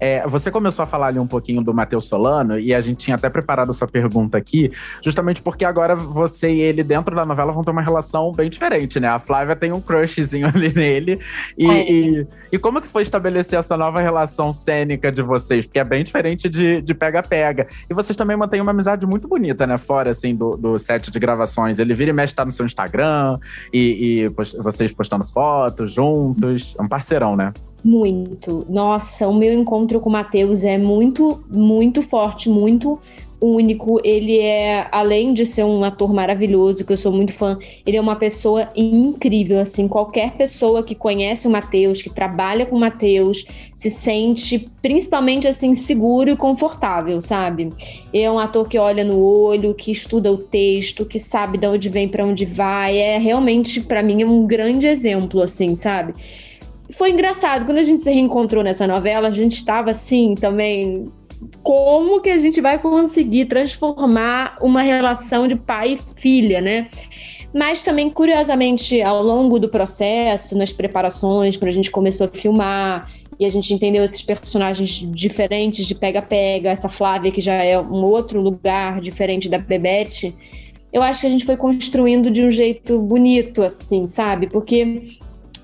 É, você começou a falar ali um pouquinho do Matheus Solano, e a gente tinha até preparado essa pergunta aqui, justamente porque agora você e ele, dentro da novela, vão ter uma relação bem diferente, né? A Flávia tem um crushzinho ali nele. E, é. e, e, como que foi estabelecer essa nova relação cênica de vocês? Porque é bem diferente de pega-pega. E vocês também mantêm uma amizade muito bonita, né? Fora, assim, do, do set de gravações. Ele vira e mexe, tá no seu Instagram, e, e post, vocês postando fotos juntos. É um parceirão, né? Muito. Nossa, o meu encontro com o Matheus é muito, muito forte, muito único. Ele é, além de ser um ator maravilhoso, que eu sou muito fã, ele é uma pessoa incrível. Assim, qualquer pessoa que conhece o Matheus, que trabalha com o Matheus, se sente principalmente assim seguro e confortável, sabe? Ele é um ator que olha no olho, que estuda o texto, que sabe de onde vem para onde vai. É realmente para mim é um grande exemplo, assim, sabe? Foi engraçado. Quando a gente se reencontrou nessa novela, a gente estava assim também. Como que a gente vai conseguir transformar uma relação de pai e filha, né? Mas também, curiosamente, ao longo do processo, nas preparações, quando a gente começou a filmar e a gente entendeu esses personagens diferentes de pega-pega, essa Flávia que já é um outro lugar diferente da Bebete, eu acho que a gente foi construindo de um jeito bonito, assim, sabe? Porque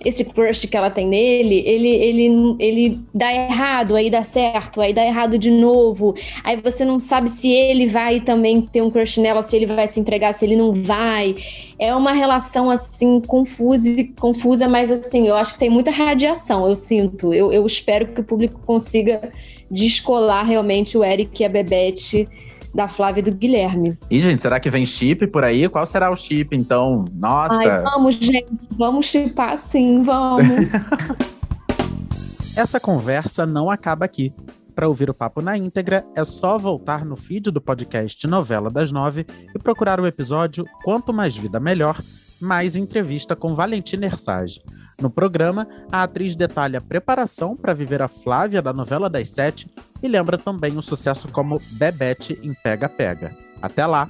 esse crush que ela tem nele, ele, ele, ele dá errado, aí dá certo, aí dá errado de novo. Aí você não sabe se ele vai também ter um crush nela, se ele vai se entregar, se ele não vai. É uma relação assim confusa, confusa, mas assim, eu acho que tem muita radiação, eu sinto. Eu, eu espero que o público consiga descolar realmente o Eric e a Bebete da Flávia e do Guilherme. E, gente, será que vem chip por aí? Qual será o chip, então? Nossa! Ai, vamos, gente. Vamos chipar sim, vamos. Essa conversa não acaba aqui. Para ouvir o papo na íntegra, é só voltar no feed do podcast Novela das Nove e procurar o episódio Quanto Mais Vida Melhor, mais entrevista com Valentina Ersage. No programa, a atriz detalha a preparação para viver a Flávia da novela das sete e lembra também o sucesso como Bebete em Pega Pega. Até lá!